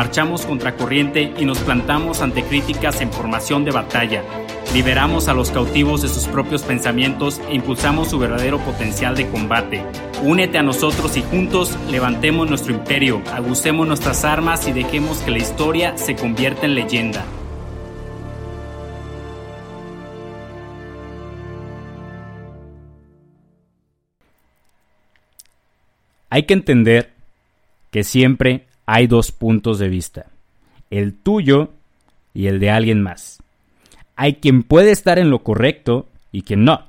marchamos contra corriente y nos plantamos ante críticas en formación de batalla Liberamos a los cautivos de sus propios pensamientos e impulsamos su verdadero potencial de combate. Únete a nosotros y juntos levantemos nuestro imperio, agucemos nuestras armas y dejemos que la historia se convierta en leyenda. Hay que entender que siempre hay dos puntos de vista, el tuyo y el de alguien más hay quien puede estar en lo correcto y quien no.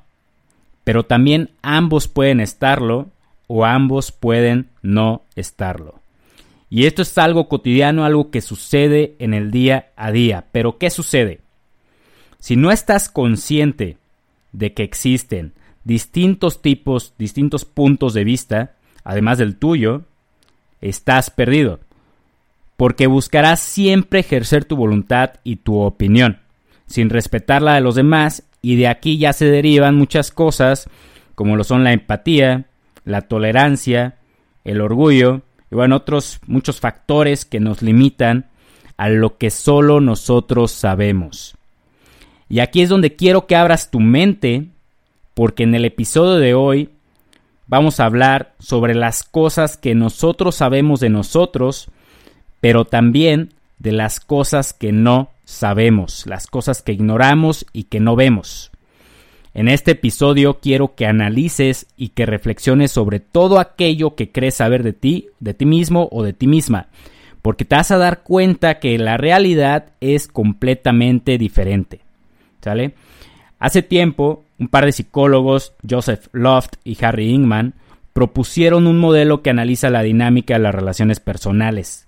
Pero también ambos pueden estarlo o ambos pueden no estarlo. Y esto es algo cotidiano, algo que sucede en el día a día. Pero ¿qué sucede? Si no estás consciente de que existen distintos tipos, distintos puntos de vista, además del tuyo, estás perdido. Porque buscarás siempre ejercer tu voluntad y tu opinión sin respetar la de los demás y de aquí ya se derivan muchas cosas como lo son la empatía, la tolerancia, el orgullo y bueno, otros muchos factores que nos limitan a lo que solo nosotros sabemos. Y aquí es donde quiero que abras tu mente porque en el episodio de hoy vamos a hablar sobre las cosas que nosotros sabemos de nosotros, pero también de las cosas que no sabemos, las cosas que ignoramos y que no vemos. En este episodio quiero que analices y que reflexiones sobre todo aquello que crees saber de ti, de ti mismo o de ti misma, porque te vas a dar cuenta que la realidad es completamente diferente. ¿Sale? Hace tiempo, un par de psicólogos, Joseph Loft y Harry Ingman, propusieron un modelo que analiza la dinámica de las relaciones personales.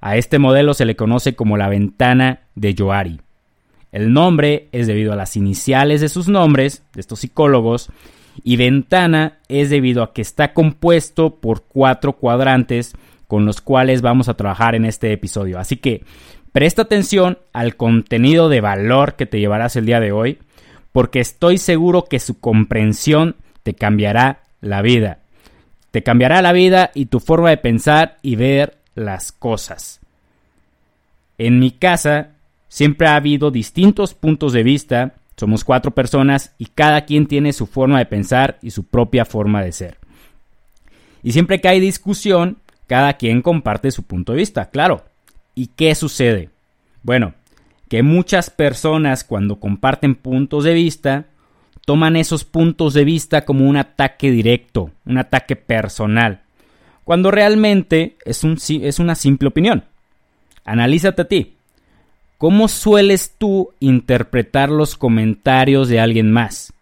A este modelo se le conoce como la ventana de Yoari. El nombre es debido a las iniciales de sus nombres, de estos psicólogos, y ventana es debido a que está compuesto por cuatro cuadrantes con los cuales vamos a trabajar en este episodio. Así que presta atención al contenido de valor que te llevarás el día de hoy, porque estoy seguro que su comprensión te cambiará la vida. Te cambiará la vida y tu forma de pensar y ver las cosas. En mi casa siempre ha habido distintos puntos de vista, somos cuatro personas y cada quien tiene su forma de pensar y su propia forma de ser. Y siempre que hay discusión, cada quien comparte su punto de vista, claro. ¿Y qué sucede? Bueno, que muchas personas cuando comparten puntos de vista, toman esos puntos de vista como un ataque directo, un ataque personal cuando realmente es, un, es una simple opinión. Analízate a ti. ¿Cómo sueles tú interpretar los comentarios de alguien más?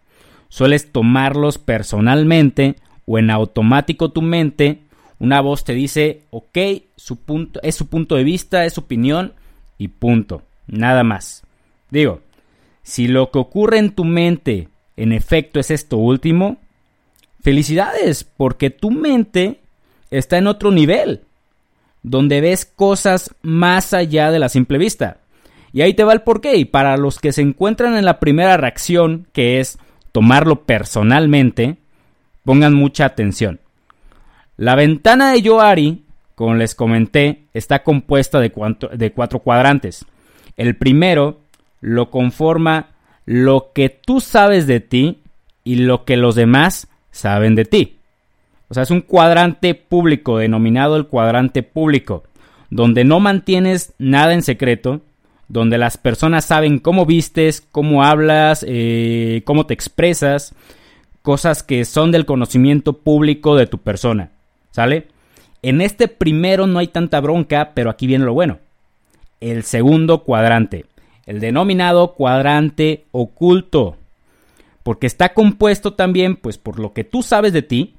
¿Sueles tomarlos personalmente o en automático tu mente? Una voz te dice, ok, su punto, es su punto de vista, es su opinión y punto. Nada más. Digo, si lo que ocurre en tu mente en efecto es esto último, felicidades, porque tu mente está en otro nivel, donde ves cosas más allá de la simple vista. Y ahí te va el porqué. Y para los que se encuentran en la primera reacción, que es tomarlo personalmente, pongan mucha atención. La ventana de Yoari, como les comenté, está compuesta de, de cuatro cuadrantes. El primero lo conforma lo que tú sabes de ti y lo que los demás saben de ti. O sea, es un cuadrante público, denominado el cuadrante público, donde no mantienes nada en secreto, donde las personas saben cómo vistes, cómo hablas, eh, cómo te expresas, cosas que son del conocimiento público de tu persona. ¿Sale? En este primero no hay tanta bronca, pero aquí viene lo bueno. El segundo cuadrante, el denominado cuadrante oculto, porque está compuesto también pues por lo que tú sabes de ti,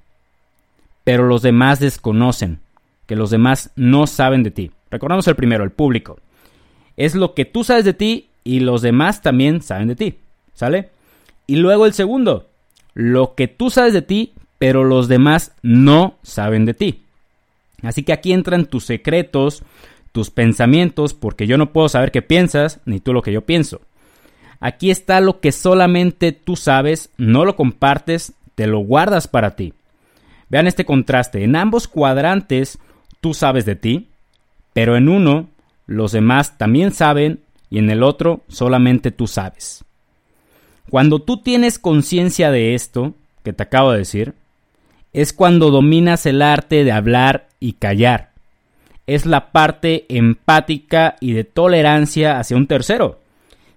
pero los demás desconocen, que los demás no saben de ti. Recordamos el primero, el público. Es lo que tú sabes de ti y los demás también saben de ti. ¿Sale? Y luego el segundo, lo que tú sabes de ti, pero los demás no saben de ti. Así que aquí entran tus secretos, tus pensamientos, porque yo no puedo saber qué piensas, ni tú lo que yo pienso. Aquí está lo que solamente tú sabes, no lo compartes, te lo guardas para ti. Vean este contraste. En ambos cuadrantes tú sabes de ti, pero en uno los demás también saben y en el otro solamente tú sabes. Cuando tú tienes conciencia de esto, que te acabo de decir, es cuando dominas el arte de hablar y callar. Es la parte empática y de tolerancia hacia un tercero.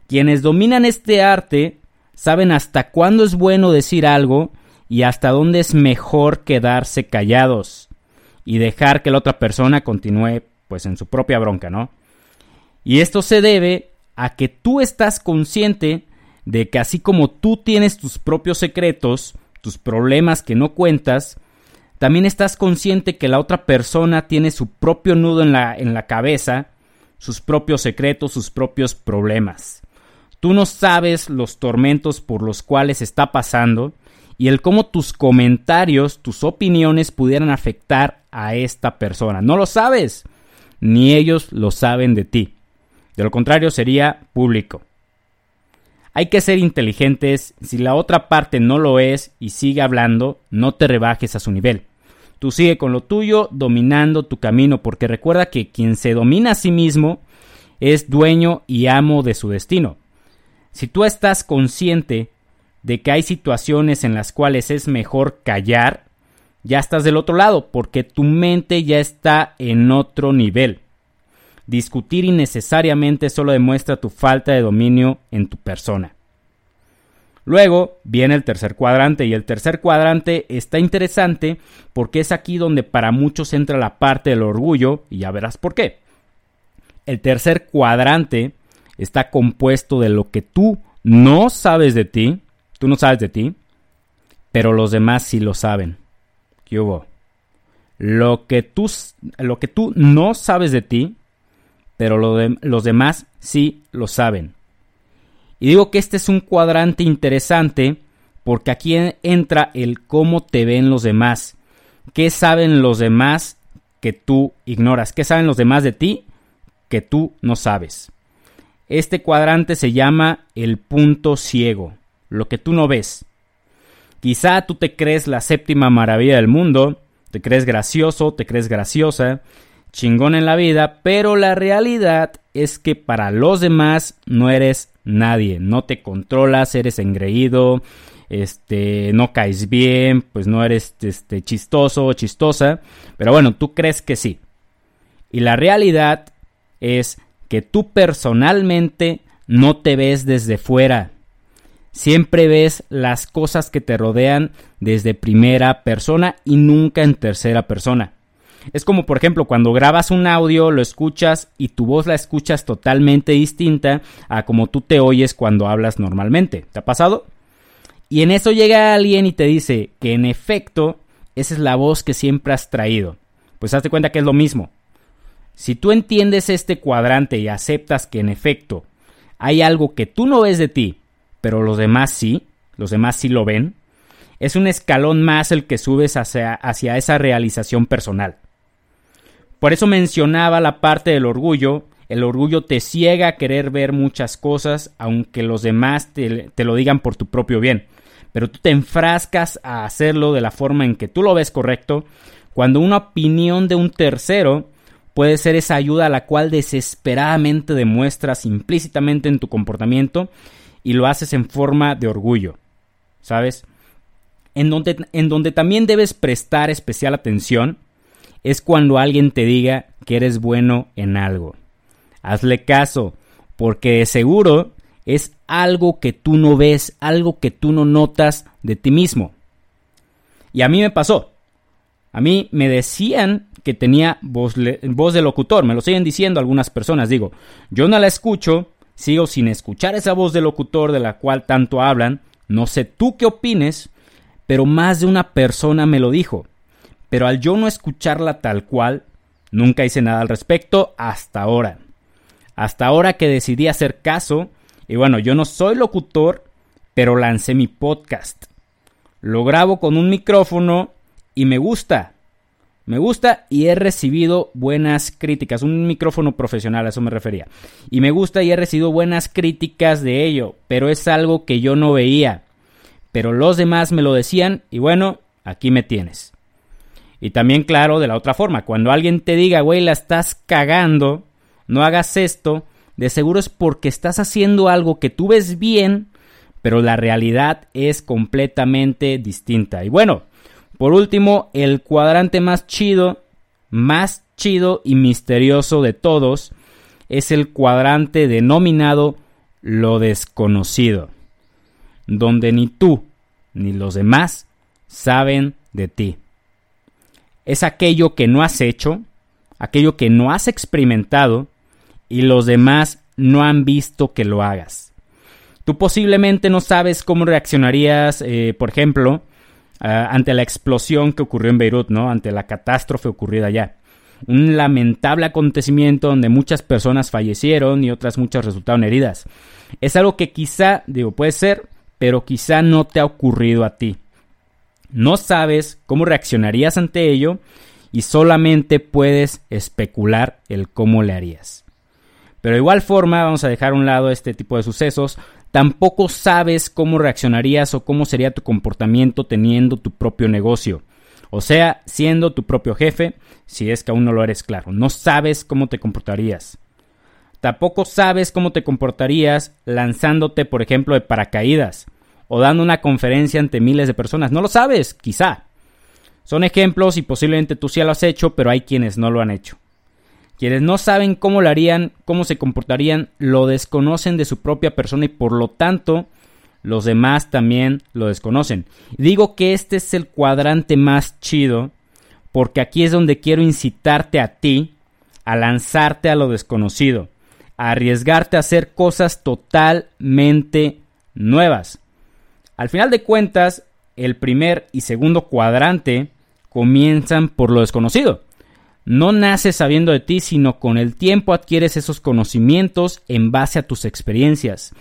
Quienes dominan este arte saben hasta cuándo es bueno decir algo y hasta dónde es mejor quedarse callados y dejar que la otra persona continúe pues en su propia bronca, ¿no? Y esto se debe a que tú estás consciente de que así como tú tienes tus propios secretos, tus problemas que no cuentas, también estás consciente que la otra persona tiene su propio nudo en la, en la cabeza, sus propios secretos, sus propios problemas. Tú no sabes los tormentos por los cuales está pasando y el cómo tus comentarios, tus opiniones pudieran afectar a esta persona. No lo sabes, ni ellos lo saben de ti. De lo contrario sería público. Hay que ser inteligentes, si la otra parte no lo es y sigue hablando, no te rebajes a su nivel. Tú sigue con lo tuyo, dominando tu camino, porque recuerda que quien se domina a sí mismo es dueño y amo de su destino. Si tú estás consciente de que hay situaciones en las cuales es mejor callar, ya estás del otro lado, porque tu mente ya está en otro nivel. Discutir innecesariamente solo demuestra tu falta de dominio en tu persona. Luego viene el tercer cuadrante y el tercer cuadrante está interesante porque es aquí donde para muchos entra la parte del orgullo y ya verás por qué. El tercer cuadrante está compuesto de lo que tú no sabes de ti, Tú no sabes de ti, pero los demás sí lo saben. ¿Qué hubo? Lo que tú, lo que tú no sabes de ti, pero los demás sí lo saben. Y digo que este es un cuadrante interesante porque aquí entra el cómo te ven los demás. ¿Qué saben los demás que tú ignoras? ¿Qué saben los demás de ti que tú no sabes? Este cuadrante se llama el punto ciego lo que tú no ves. Quizá tú te crees la séptima maravilla del mundo, te crees gracioso, te crees graciosa, chingón en la vida, pero la realidad es que para los demás no eres nadie, no te controlas, eres engreído, este, no caes bien, pues no eres este, chistoso o chistosa, pero bueno, tú crees que sí. Y la realidad es que tú personalmente no te ves desde fuera, Siempre ves las cosas que te rodean desde primera persona y nunca en tercera persona. Es como por ejemplo cuando grabas un audio, lo escuchas y tu voz la escuchas totalmente distinta a como tú te oyes cuando hablas normalmente. ¿Te ha pasado? Y en eso llega alguien y te dice que en efecto esa es la voz que siempre has traído. Pues hazte cuenta que es lo mismo. Si tú entiendes este cuadrante y aceptas que en efecto hay algo que tú no ves de ti, pero los demás sí, los demás sí lo ven, es un escalón más el que subes hacia, hacia esa realización personal. Por eso mencionaba la parte del orgullo, el orgullo te ciega a querer ver muchas cosas, aunque los demás te, te, lo digan por tu propio bien. Pero tú te enfrascas a hacerlo de la forma en que tú lo ves correcto, cuando una opinión de un tercero puede ser esa ayuda a la cual desesperadamente demuestras implícitamente en tu comportamiento y lo haces en forma de orgullo, ¿sabes? En donde, en donde también debes prestar especial atención es cuando alguien te diga que eres bueno en algo. Hazle caso, porque de seguro es algo que tú no ves, algo que tú no notas de ti mismo. Y a mí me pasó. A mí me decían que tenía voz, voz de locutor, me lo siguen diciendo algunas personas. Digo, yo no la escucho, Sigo sin escuchar esa voz de locutor de la cual tanto hablan. No sé tú qué opines, pero más de una persona me lo dijo. Pero al yo no escucharla tal cual, nunca hice nada al respecto hasta ahora. Hasta ahora que decidí hacer caso, y bueno, yo no soy locutor, pero lancé mi podcast. lo grabo con un micrófono y me gusta. Me gusta y he recibido buenas críticas. Un micrófono profesional, a eso me refería. Y me gusta y he recibido buenas críticas de ello, pero es algo que yo no veía. Pero los demás me lo decían y bueno, aquí me tienes. Y también claro, de la otra forma, cuando alguien te diga, güey, la estás cagando, no hagas esto, de seguro es porque estás haciendo algo que tú ves bien, pero la realidad es completamente distinta. Y bueno, por último, el cuadrante más chido, más chido y misterioso de todos es el cuadrante denominado lo desconocido, donde ni tú ni los demás saben de ti. Es aquello que no has hecho, aquello que no has experimentado y los demás no han visto que lo hagas. Tú posiblemente no sabes cómo reaccionarías, eh, por ejemplo, ante la explosión que ocurrió en Beirut, ¿no? Ante la catástrofe ocurrida allá. Un lamentable acontecimiento donde muchas personas fallecieron y otras muchas resultaron heridas. Es algo que quizá, digo, puede ser, pero quizá no te ha ocurrido a ti. No sabes cómo reaccionarías ante ello y solamente puedes especular el cómo le harías. Pero de igual forma, vamos a dejar a un lado este tipo de sucesos, tampoco sabes cómo reaccionarías o cómo sería tu comportamiento teniendo tu propio negocio. O sea, siendo tu propio jefe, si es que aún no lo eres claro. No sabes cómo te comportarías. Tampoco sabes cómo te comportarías lanzándote, por ejemplo, de paracaídas o dando una conferencia ante miles de personas. No lo sabes, quizá. Son ejemplos y posiblemente tú sí lo has hecho, pero hay quienes no lo han hecho. Quienes no saben cómo lo harían, cómo se comportarían, lo desconocen de su propia persona y por lo tanto los demás también lo desconocen. Digo que este es el cuadrante más chido porque aquí es donde quiero incitarte a ti a lanzarte a lo desconocido, a arriesgarte a hacer cosas totalmente nuevas. Al final de cuentas, el primer y segundo cuadrante comienzan por lo desconocido. No naces sabiendo de ti, sino con el tiempo adquieres esos conocimientos en base a tus experiencias.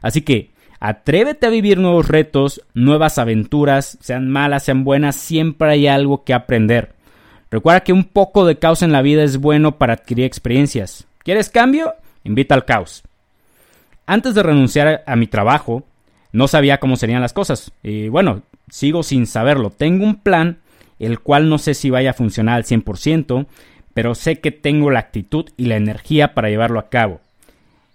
Así que atrévete a vivir nuevos retos, nuevas aventuras, sean malas, sean buenas, siempre hay algo que aprender. Recuerda que un poco de caos en la vida es bueno para adquirir experiencias. ¿Quieres cambio? Invita al caos. Antes de renunciar a mi trabajo, no sabía cómo serían las cosas. Y bueno, sigo sin saberlo. Tengo un plan el cual no sé si vaya a funcionar al 100%, pero sé que tengo la actitud y la energía para llevarlo a cabo.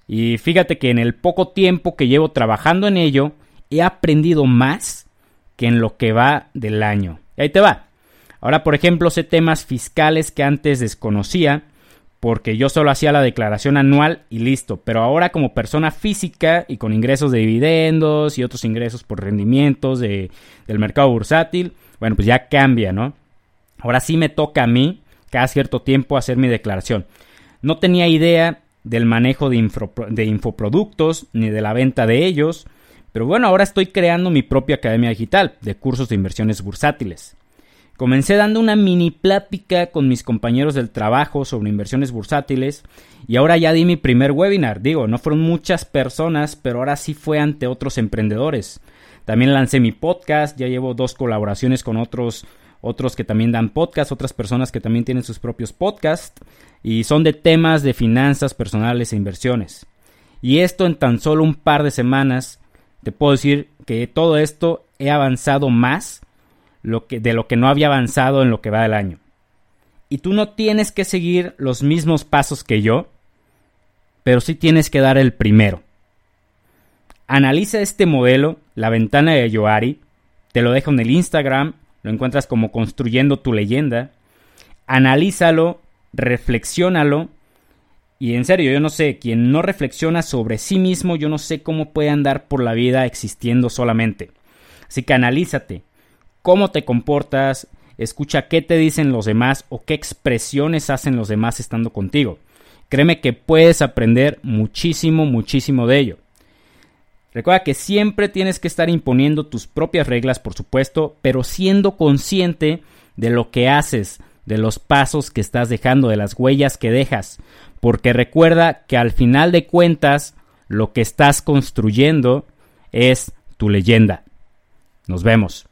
Y fíjate que en el poco tiempo que llevo trabajando en ello, he aprendido más que en lo que va del año. Y ahí te va. Ahora, por ejemplo, sé temas fiscales que antes desconocía, porque yo solo hacía la declaración anual y listo. Pero ahora como persona física y con ingresos de dividendos y otros ingresos por rendimientos de, del mercado bursátil, bueno, pues ya cambia, ¿no? Ahora sí me toca a mí cada cierto tiempo hacer mi declaración. No tenía idea del manejo de, de infoproductos ni de la venta de ellos, pero bueno, ahora estoy creando mi propia academia digital de cursos de inversiones bursátiles. Comencé dando una mini plática con mis compañeros del trabajo sobre inversiones bursátiles y ahora ya di mi primer webinar. Digo, no fueron muchas personas, pero ahora sí fue ante otros emprendedores. También lancé mi podcast, ya llevo dos colaboraciones con otros otros que también dan podcast, otras personas que también tienen sus propios podcasts y son de temas de finanzas personales e inversiones. Y esto en tan solo un par de semanas, te puedo decir que todo esto he avanzado más de lo que no había avanzado en lo que va del año. Y tú no tienes que seguir los mismos pasos que yo, pero sí tienes que dar el primero. Analiza este modelo, la ventana de Yoari, te lo dejo en el Instagram, lo encuentras como construyendo tu leyenda. Analízalo, reflexiónalo. Y en serio, yo no sé, quien no reflexiona sobre sí mismo, yo no sé cómo puede andar por la vida existiendo solamente. Así que analízate, cómo te comportas, escucha qué te dicen los demás o qué expresiones hacen los demás estando contigo. Créeme que puedes aprender muchísimo, muchísimo de ello. Recuerda que siempre tienes que estar imponiendo tus propias reglas, por supuesto, pero siendo consciente de lo que haces, de los pasos que estás dejando, de las huellas que dejas, porque recuerda que al final de cuentas lo que estás construyendo es tu leyenda. Nos vemos.